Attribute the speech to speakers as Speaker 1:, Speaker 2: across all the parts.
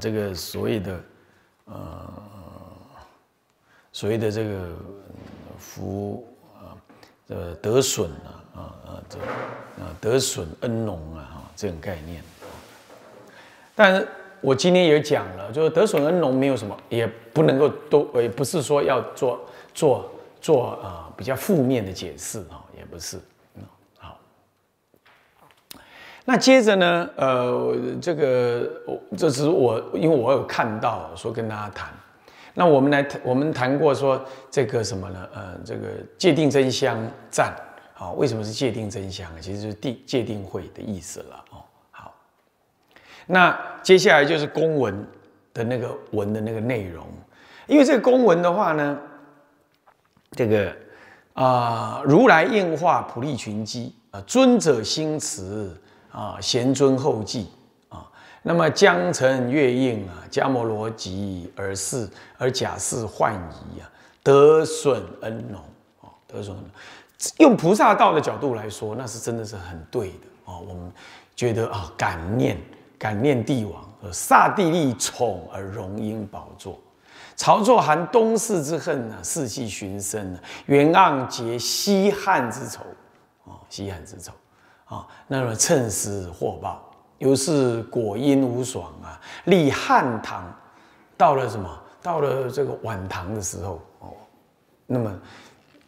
Speaker 1: 这个所谓的呃所谓的这个福啊，呃得损啊啊啊这啊得损恩农啊哈这种概念。但是我今天也讲了，就是得损恩农没有什么，也不能够都，也不是说要做做做啊比较负面的解释啊，也不是。那接着呢，呃，这个我这是我因为我有看到，说跟大家谈。那我们来谈，我们谈过说这个什么呢？呃，这个界定真相赞，好，为什么是界定真相？其实就是定界定会的意思了哦。好，那接下来就是公文的那个文的那个内容，因为这个公文的话呢，这个啊，如来应化普利群机啊，尊者心慈啊，贤尊后继啊。那么江城月映啊，迦摩罗辑而是而假释幻疑啊，得损恩浓啊，得损。用菩萨道的角度来说，那是真的是很对的哦。我们觉得啊，感念感念帝王，萨帝利宠而荣膺宝座，曹作含东市之恨啊，世系寻声啊，袁盎结西汉之仇啊，西汉之仇啊，那么趁时获报。又是果因无爽啊！立汉唐，到了什么？到了这个晚唐的时候哦，那么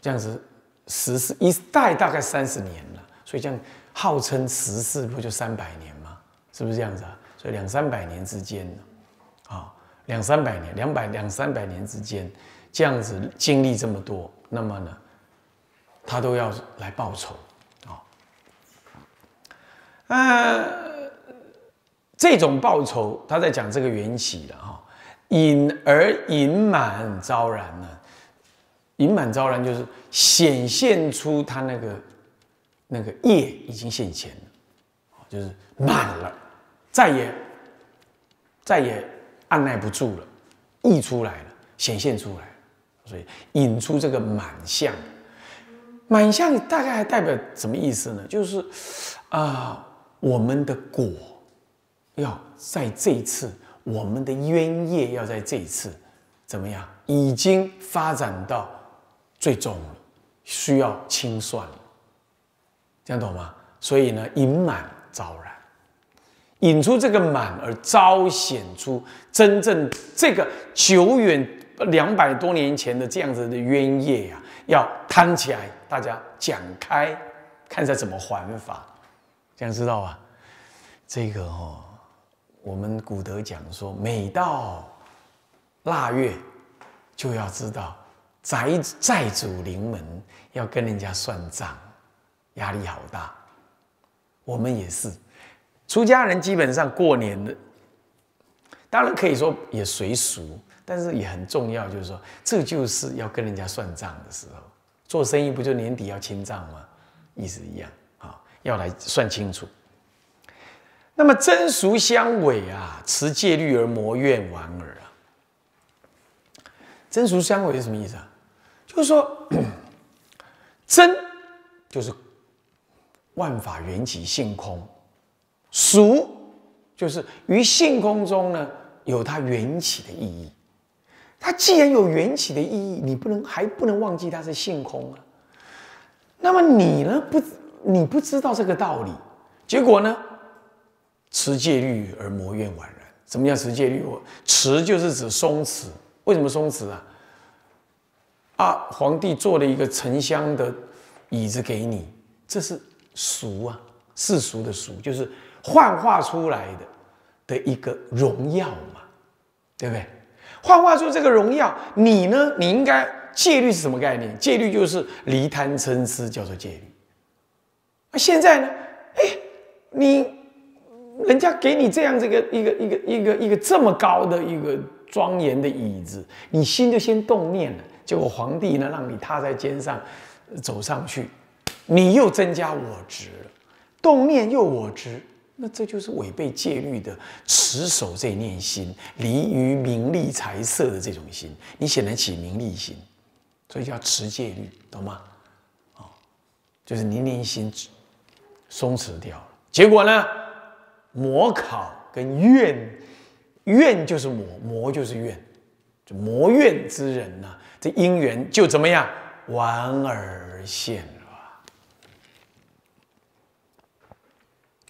Speaker 1: 这样子十四一代大概三十年了，所以这样号称十四不就三百年吗？是不是这样子啊？所以两三百年之间呢，啊，两三百年，两百两三百年之间，这样子经历这么多，那么呢，他都要来报仇，呃。这种报酬，他在讲这个缘起了哈，隐而隐满昭然呢，隐满昭然就是显现出他那个那个业已经现前了，就是满了，再也再也按耐不住了，溢出来了，显现出来，所以引出这个满相，满相大概还代表什么意思呢？就是啊，我们的果。要在这一次，我们的冤业要在这一次怎么样？已经发展到最终了，需要清算了，这样懂吗？所以呢，隐满昭然，引出这个满而彰显出真正这个久远两百多年前的这样子的冤业呀，要摊起来，大家讲开，看一下怎么还法，这样知道吧？这个哦。我们古德讲说，每到腊月，就要知道宅债主临门，要跟人家算账，压力好大。我们也是，出家人基本上过年的，当然可以说也随俗，但是也很重要，就是说，这就是要跟人家算账的时候。做生意不就年底要清账吗？意思一样，要来算清楚。那么真俗相违啊，持戒律而魔怨玩耳啊。真俗相违是什么意思啊？就是说，真就是万法缘起性空，俗就是于性空中呢有它缘起的意义。它既然有缘起的意义，你不能还不能忘记它是性空啊。那么你呢不你不知道这个道理，结果呢？持戒律而魔怨宛然。什么叫持戒律？我持就是指松弛。为什么松弛啊？啊，皇帝做了一个沉香的椅子给你，这是俗啊，世俗的俗，就是幻化出来的的一个荣耀嘛，对不对？幻化出这个荣耀，你呢？你应该戒律是什么概念？戒律就是离贪嗔痴，叫做戒律。现在呢？哎，你。人家给你这样这个一个一个一个一个这么高的一个庄严的椅子，你心就先动念了。结果皇帝呢，让你踏在肩上走上去，你又增加我执了，动念又我执，那这就是违背戒律的持守这念心，离于名利财色的这种心，你显然起名利心，所以叫持戒律，懂吗？哦，就是你念心松弛掉了，结果呢？模考跟怨怨就是魔，魔就是怨，就魔怨之人呢，这因缘就怎么样完而现了，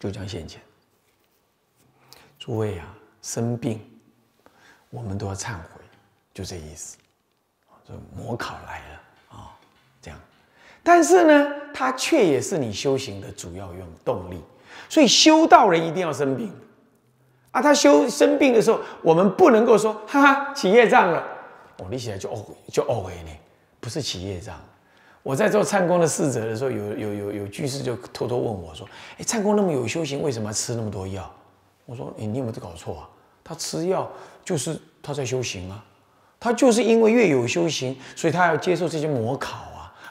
Speaker 1: 就将现前。诸位啊，生病，我们都要忏悔，就这意思。这魔考来了啊，这样。但是呢，它却也是你修行的主要用动力。所以修道人一定要生病啊！他修生病的时候，我们不能够说哈哈起业障了，哦，你起来就哦就哦哎呢，不是起业障。我在做禅公的侍者的时候，有有有有居士就偷偷问我说：“哎，禅公那么有修行，为什么吃那么多药？”我说：“哎，你有没有搞错啊？他吃药就是他在修行啊，他就是因为越有修行，所以他要接受这些模考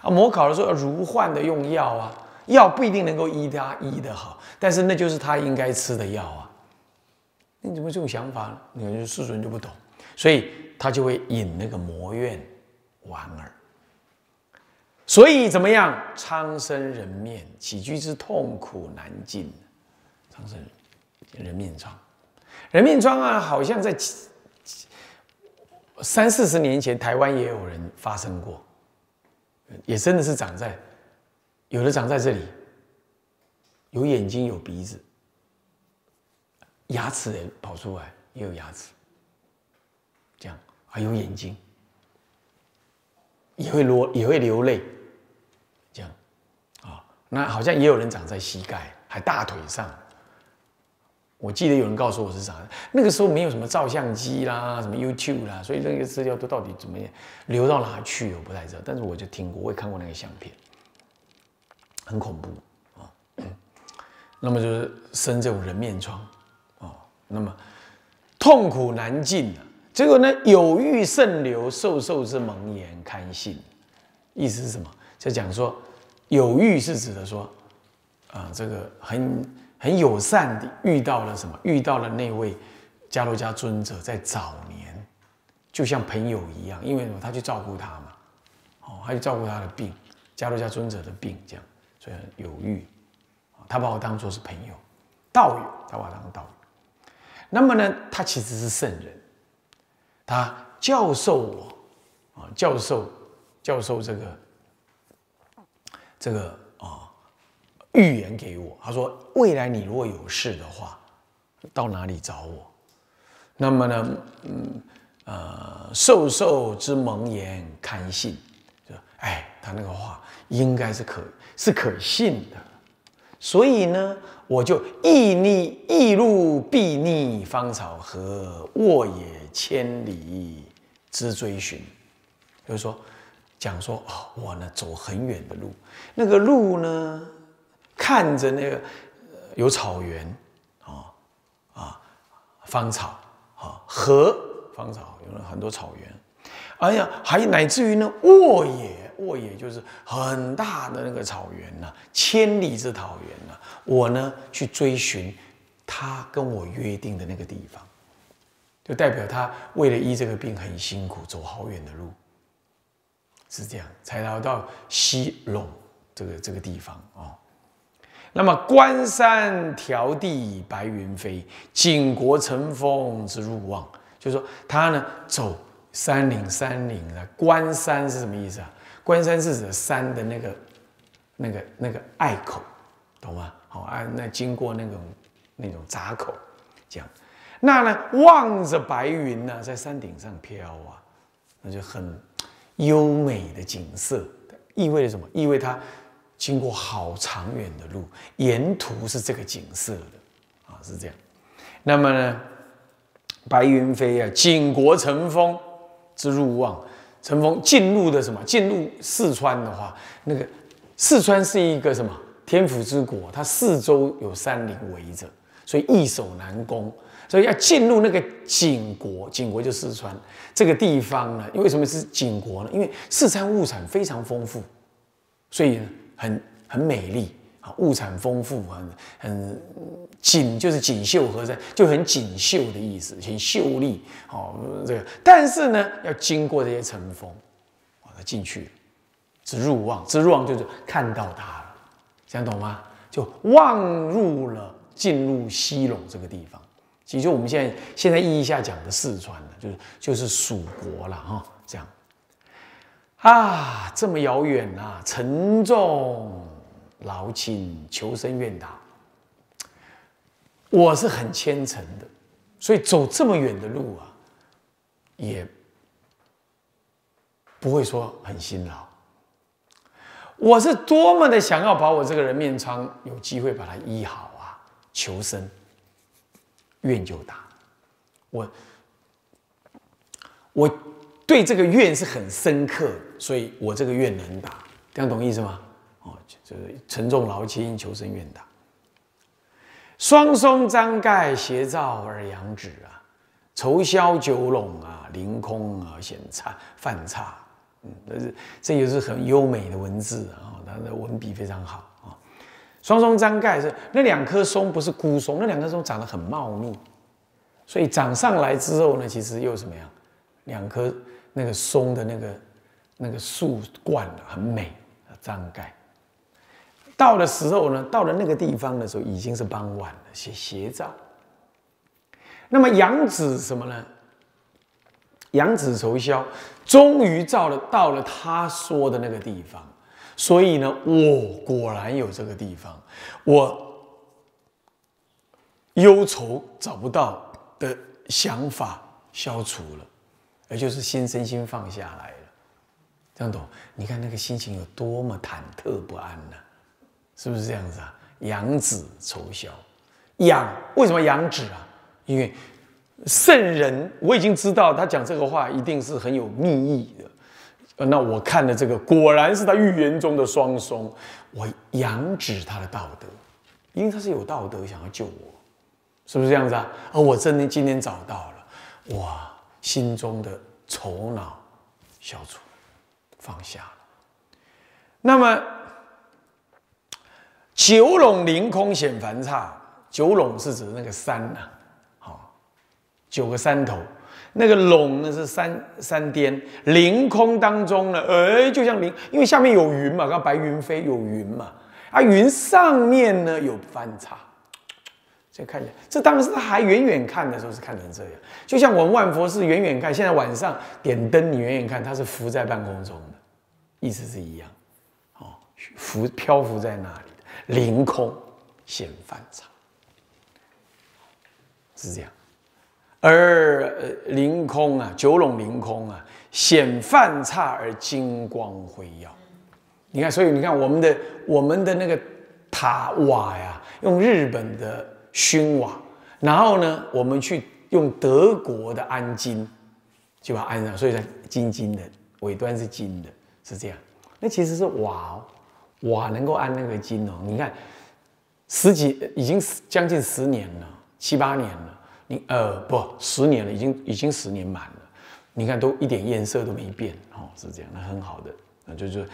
Speaker 1: 啊！模考的时候要如幻的用药啊，药不一定能够医他医得好。”但是那就是他应该吃的药啊！你怎么这种想法？你看世尊就不懂，所以他就会引那个魔怨玩儿。所以怎么样？苍生人面起居之痛苦难尽，苍生人面疮，人面疮啊，好像在三四十年前台湾也有人发生过，也真的是长在有的长在这里。有眼睛，有鼻子，牙齿也跑出来，也有牙齿，这样还有眼睛，也会落，也会流泪，这样啊。那好像也有人长在膝盖，还大腿上。我记得有人告诉我是啥，那个时候没有什么照相机啦，什么 YouTube 啦，所以那个资料都到底怎么样流到哪去，我不太知道。但是我就听过，我也看过那个相片，很恐怖啊。那么就是生这种人面疮，哦，那么痛苦难尽啊。这个呢，有欲甚流，受受之蒙言堪信。意思是什么？就讲说，有欲是指的说，啊，这个很很友善的遇到了什么？遇到了那位迦罗迦尊者，在早年就像朋友一样，因为什么？他去照顾他嘛，哦，他去照顾他的病，迦罗迦尊者的病，这样，所以有欲。他把我当做是朋友、道友，他把我当道友。那么呢，他其实是圣人，他教授我啊，教授教授这个这个啊预言给我。他说，未来你如果有事的话，到哪里找我？那么呢，嗯呃，授受之蒙言堪信，就哎，他那个话应该是可是可信的。所以呢，我就意逆意路必逆芳草和沃野千里之追寻，就是说，讲说哦，我呢走很远的路，那个路呢，看着那个有草原啊啊，芳草啊河芳草有很多草原，哎呀，还乃至于呢沃野。沃野就是很大的那个草原呐，千里之草原呐。我呢去追寻他跟我约定的那个地方，就代表他为了医这个病很辛苦，走好远的路，是这样才来到西陇这个这个地方哦。那么关山迢递白云飞，景国乘风之入望，就是说他呢走山岭山岭的关山是什么意思啊？关山是指山的那个、那个、那个隘口，懂吗？好啊，那经过那种、那种闸口，这样，那呢，望着白云呢，在山顶上飘啊，那就很优美的景色，意味着什么？意味它经过好长远的路，沿途是这个景色的啊，是这样。那么呢，白云飞啊，景国乘风之入望。乘风进入的什么？进入四川的话，那个四川是一个什么天府之国？它四周有山林围着，所以易守难攻。所以要进入那个景国，景国就四川这个地方呢？为什么是景国呢？因为四川物产非常丰富，所以呢很很美丽啊。物产丰富，很很锦，就是锦绣河山，就很锦绣的意思，很秀丽。哦，这个，但是呢，要经过这些尘封，啊，他进去，只入望，只入望就是看到它了，这样懂吗？就望入了，进入西陇这个地方，其实我们现在现在意义下讲的四川呢，就是就是蜀国了哈，这样啊，这么遥远啊，沉重劳亲，求生愿达。我是很虔诚的，所以走这么远的路啊，也不会说很辛劳。我是多么的想要把我这个人面疮有机会把它医好啊！求生，愿就达。我我对这个愿是很深刻，所以我这个愿能达，这样懂意思吗？哦，就是沉重劳亲，求生愿达。双松张盖，斜照而阳止啊，愁消九垄啊，凌空而显差泛差。嗯，这是这也是很优美的文字啊，它的文笔非常好啊。双松张盖是那两棵松，不是孤松，那两棵松长得很茂密，所以长上来之后呢，其实又什么样？两棵那个松的那个那个树冠很美啊，张盖。到的时候呢，到了那个地方的时候，已经是傍晚了，斜斜照。那么杨子什么呢？杨子愁消，终于照了到了他说的那个地方，所以呢，我果然有这个地方，我忧愁找不到的想法消除了，也就是心身心放下来了，这样懂？你看那个心情有多么忐忑不安呢？是不是这样子啊？养子愁消，养为什么养子啊？因为圣人我已经知道他讲这个话一定是很有密意的。那我看了这个，果然是他预言中的双松。我养指他的道德，因为他是有道德，想要救我，是不是这样子啊？而我真的今天找到了，哇，心中的愁恼消除，放下了。那么。九垄凌空显繁差，九垄是指那个山呐，好，九个山头，那个垄呢是山山巅，凌空当中呢，哎，就像凌，因为下面有云嘛，刚白云飞有云嘛，啊，云上面呢有翻差，这看起来，这当然是还远远看的时候是看成这样，就像我们万佛寺远远看，现在晚上点灯，你远远看它是浮在半空中的，意思是一样，哦，浮漂浮在那里。凌空显反差，是这样。而凌空啊，九龙凌空啊，显泛差而金光辉耀。你看，所以你看我们的我们的那个塔瓦呀，用日本的熏瓦，然后呢，我们去用德国的安金，就把它安上，所以它金金的尾端是金的，是这样。那其实是瓦哦。瓦，能够安那个金哦！你看，十几已经将近十年了，七八年了。你呃不，十年了，已经已经十年满了。你看都一点颜色都没变哦，是这样，那很好的，那就是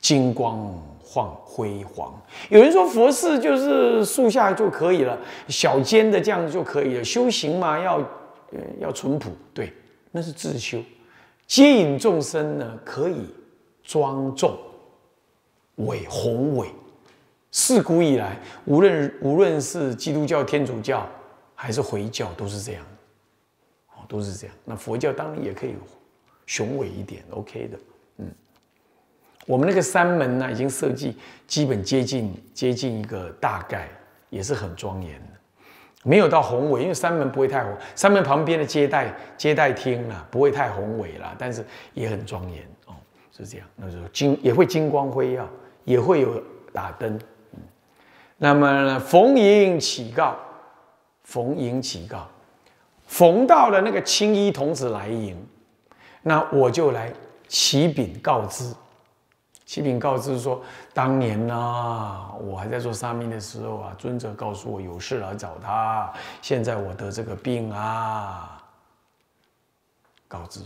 Speaker 1: 金光晃辉煌。有人说佛寺就是树下就可以了，小间的这样子就可以了。修行嘛，要呃要淳朴，对，那是自修。接引众生呢，可以庄重。伟宏伟，自古以来，无论无论是基督教、天主教还是回教，都是这样，哦，都是这样。那佛教当然也可以雄伟一点，OK 的，我们那个三门呢，已经设计基本接近接近一个大概，也是很庄严的，没有到宏伟，因为三门不会太宏，三门旁边的接待接待厅啊，不会太宏伟了，但是也很庄严哦，是这样。那就金也会金光辉耀。也会有打灯，那么呢？逢迎启告，逢迎启告，逢到了那个青衣童子来迎，那我就来启禀告知，启禀告知说，当年呢，我还在做沙弥的时候啊，尊者告诉我有事来找他，现在我得这个病啊，告知，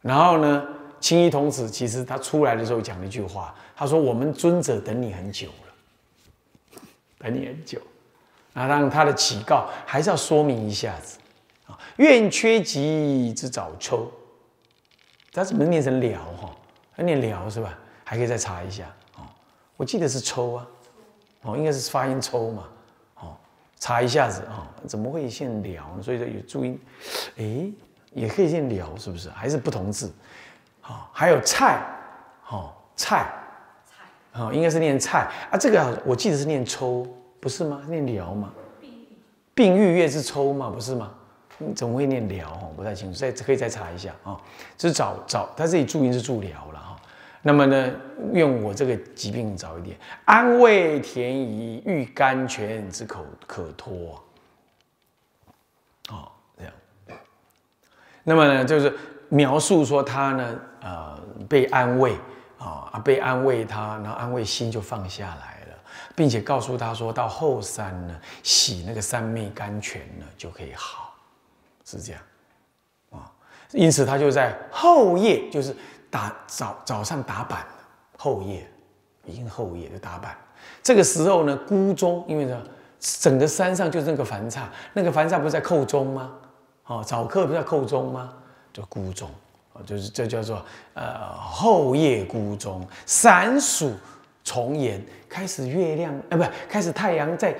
Speaker 1: 然后呢？青衣童子其实他出来的时候讲了一句话，他说：“我们尊者等你很久了，等你很久。”那让他的启告还是要说明一下子啊，愿缺吉之早抽，他怎么念成了哈？他念了是吧？还可以再查一下哦。我记得是抽啊，哦，应该是发音抽嘛，哦，查一下子哦，怎么会现了呢？所以说有注音，哎，也可以现了，是不是？还是不同字？好，还有菜，好菜，菜，好，应该是念菜啊。这个我记得是念抽，不是吗？念了吗？病愈月是抽嘛？不是吗？怎么会念了？哦，不太清楚，再可以再查一下啊。就是找找，它这里注音是注聊了哈。那么呢，用我这个疾病早一点，安慰田宜，欲甘泉之口可托。哦，这样。那么呢，就是描述说他呢，呃，被安慰啊，被安慰他，然后安慰心就放下来了，并且告诉他说到后山呢，洗那个三昧甘泉呢，就可以好，是这样啊。因此他就在后夜，就是。打早早上打板后夜已经后夜就打板。这个时候呢，孤钟，因为呢，整个山上就是那个梵刹，那个梵刹不是在扣钟吗？哦，早课不是在扣钟吗？就孤钟，哦，就是这叫做呃后夜孤钟，闪曙重岩，开始月亮，呃，不，开始太阳在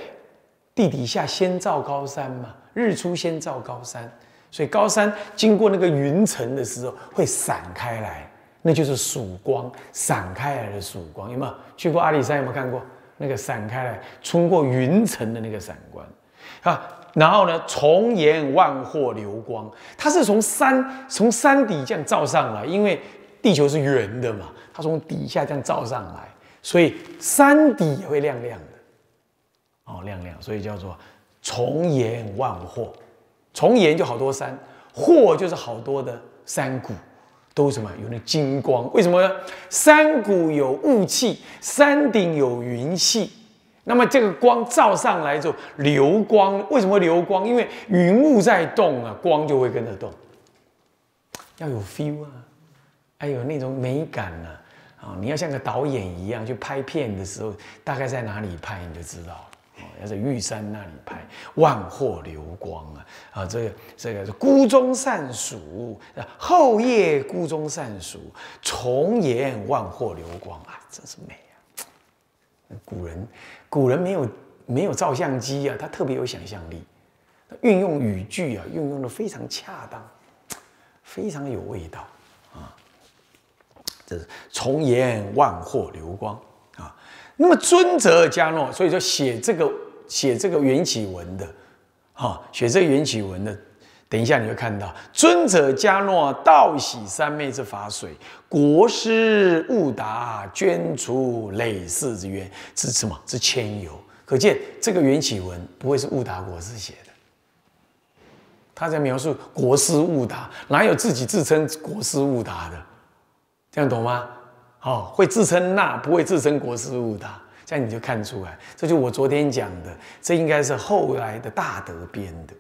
Speaker 1: 地底下先照高山嘛，日出先照高山，所以高山经过那个云层的时候会散开来。那就是曙光散开来的曙光，有没有去过阿里山？有没有看过那个散开来、冲过云层的那个闪光啊？然后呢，重岩万壑流光，它是从山从山底这样照上来，因为地球是圆的嘛，它从底下这样照上来，所以山底也会亮亮的哦，亮亮，所以叫做重岩万壑。重岩就好多山，壑就是好多的山谷。都什么有那金光？为什么呢？山谷有雾气，山顶有云气，那么这个光照上来之后流光。为什么流光？因为云雾在动啊，光就会跟着动。要有 feel 啊，还有那种美感呢啊！你要像个导演一样去拍片的时候，大概在哪里拍你就知道了。要在玉山那里拍，万壑流光啊！啊，这个这个是孤钟散曙，后夜孤钟散曙，重岩万壑流光啊，真是美啊！古人古人没有没有照相机啊，他特别有想象力，运用语句啊，运用的非常恰当，非常有味道啊！这是重岩万壑流光啊！那么尊者迦诺，所以说写这个。写这个缘起文的，哈，写这个缘起文的，等一下你会看到，尊者迦诺道喜三昧之法水，国师悟达捐除累世之冤，是什么？是千由。可见这个缘起文不会是悟达国师写的，他在描述国师悟达，哪有自己自称国师悟达的？这样懂吗？哦，会自称那，不会自称国师悟达。这样你就看出来，这就我昨天讲的，这应该是后来的大德编的，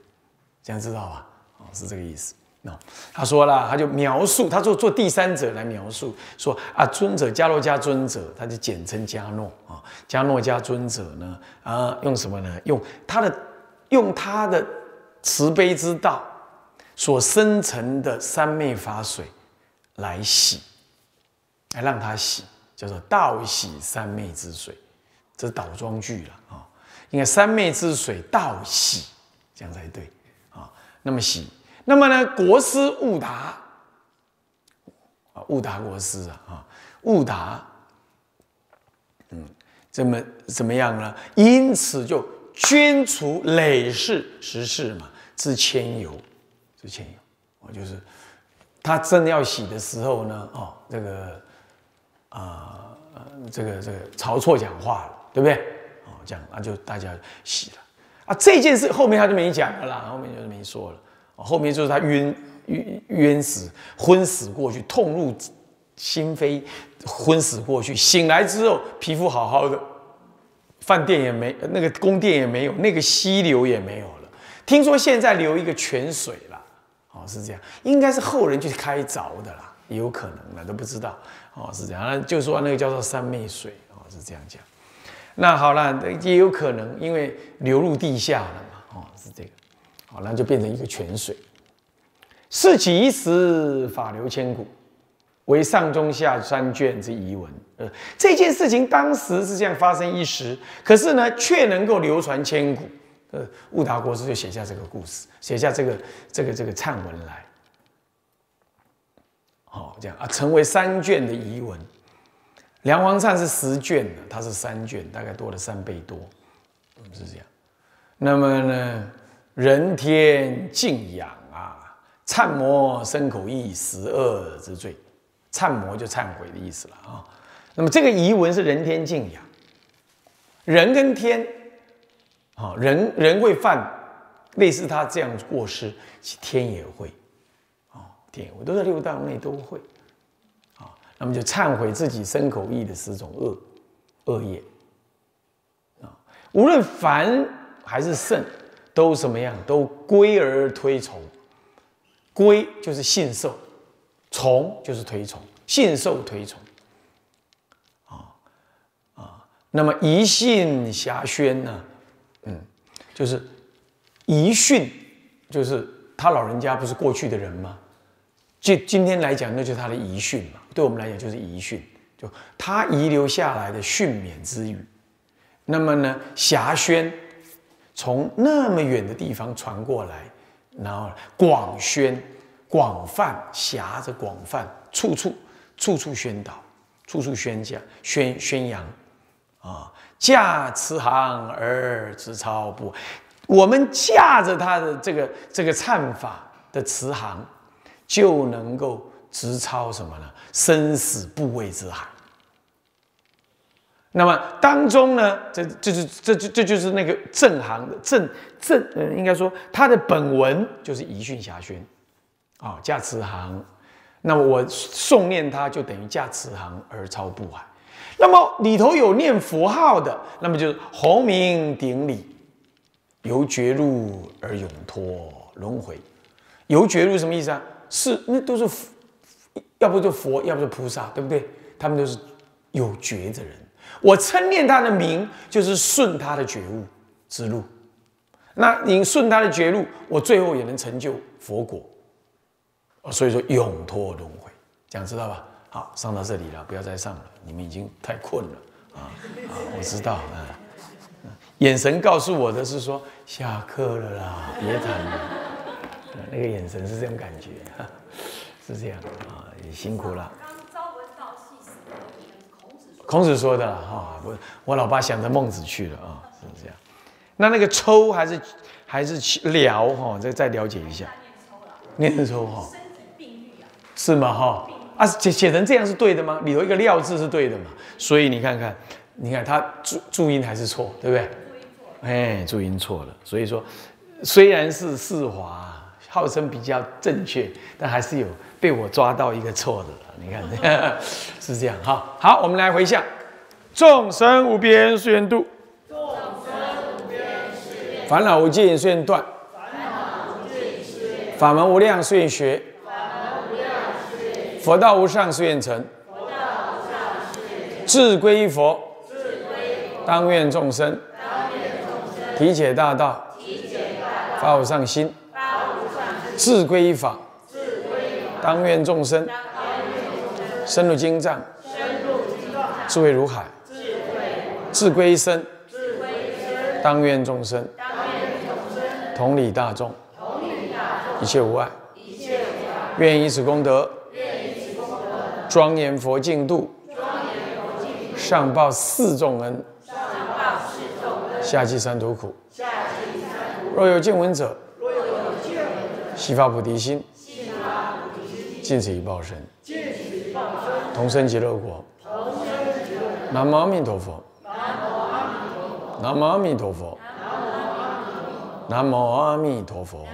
Speaker 1: 这样知道吧？哦，是这个意思。那他说了，他就描述，他做做第三者来描述，说啊，尊者迦诺迦尊者，他就简称迦诺啊，迦诺迦尊者呢，啊，用什么呢？用他的用他的慈悲之道所生成的三昧法水来洗，来让他洗，叫做道洗三昧之水。这是倒装句了啊！应该三昧之水倒洗，这样才对啊。那么洗，那么呢？国师悟达啊，悟达国师啊，啊，悟达，嗯，怎么怎么样呢？因此就捐除累世十世嘛，之千游，之千由，我就是他真的要洗的时候呢，哦，这个啊，这个这个曹错讲话了。对不对？哦，这样那就大家洗了啊。这件事后面他就没讲了啦，后面就没说了。后面就是他晕晕晕死、昏死过去，痛入心扉，昏死过去。醒来之后，皮肤好好的，饭店也没，那个宫殿也没有，那个溪流也没有了。听说现在留一个泉水了，哦，是这样，应该是后人去开凿的啦，有可能的，都不知道。哦，是这样，就说那个叫做三昧水，哦，是这样讲。那好了，也有可能因为流入地下了嘛，哦，是这个，好，那就变成一个泉水。事起一时，法流千古，为上中下三卷之遗文。呃，这件事情当时是这样发生一时，可是呢，却能够流传千古。呃，悟达国师就写下这个故事，写下这个这个这个忏文来。好，这样啊，成为三卷的遗文。梁皇忏是十卷的，它是三卷，大概多了三倍多，是这样。那么呢，人天敬仰啊，忏魔生口意十恶之罪，忏魔就忏悔的意思了啊。那么这个遗文是人天敬仰，人跟天，啊，人人会犯类似他这样过失，天也会，啊，天我都在六道内都会。那么就忏悔自己身口意的十种恶恶业啊，无论凡还是圣，都什么样？都归而推崇。归就是信受，从就是推崇，信受推崇。啊啊，那么疑信遐宣呢？嗯，就是疑训，就是他老人家不是过去的人吗？就今天来讲，那就是他的遗训嘛。对我们来讲，就是遗训，就他遗留下来的训勉之语。那么呢，霞宣从那么远的地方传过来，然后广宣、广泛、狭着广泛，处处、处处宣导，处处宣讲、宣宣扬啊！驾慈航而直操不，我们驾着他的这个这个忏法的慈航。就能够直超什么呢？生死部位之海。那么当中呢，这这是这这这就是那个正行的正正，呃，应该说它的本文就是遗训遐宣，啊，驾慈航。那么我诵念它，就等于驾慈航而超不海。那么里头有念佛号的，那么就是洪名顶礼，由绝路而永脱轮回。由绝路什么意思啊？是，那都是，要不就佛，要不就菩萨，对不对？他们都是有觉的人。我称念他的名，就是顺他的觉悟之路。那你顺他的觉路，我最后也能成就佛果。所以说永脱轮回，这样知道吧？好，上到这里了，不要再上了，你们已经太困了啊啊！我知道啊，眼神告诉我的是说下课了啦，别谈了。那个眼神是这种感觉，是这样啊，也辛苦了。孔子说的哈，我我老爸想着孟子去了啊，是这样。那那个抽还是还是聊哈，再再了解一下。念抽哈。是吗哈？啊，写写成这样是对的吗？里头一个料字是对的嘛？所以你看看，你看他注注音还是错，对不对？哎，注音错了。所以说，虽然是四华。号称比较正确，但还是有被我抓到一个错的了。你看，是这样哈。好，我们来回向：众生无边誓愿度，众生无边誓愿烦恼无尽誓愿断，烦恼无尽誓愿法门无量誓愿学，法门无量誓愿佛道无上誓愿成，佛道无上誓愿成志归一佛，志归佛当愿众生，当愿众生体解大道，体解大道发无上心。自归依法，当愿众生深入经藏，智慧如海；智归一生，当愿众生同理大众，一切无碍。愿以此功德，庄严佛净土，上报四重恩，下济三途苦。若有见闻者，悉发菩提心，尽此一报身，同生极乐国同生极乐南无阿弥陀佛。南无阿弥陀佛。南无阿弥陀佛。南无阿弥陀佛。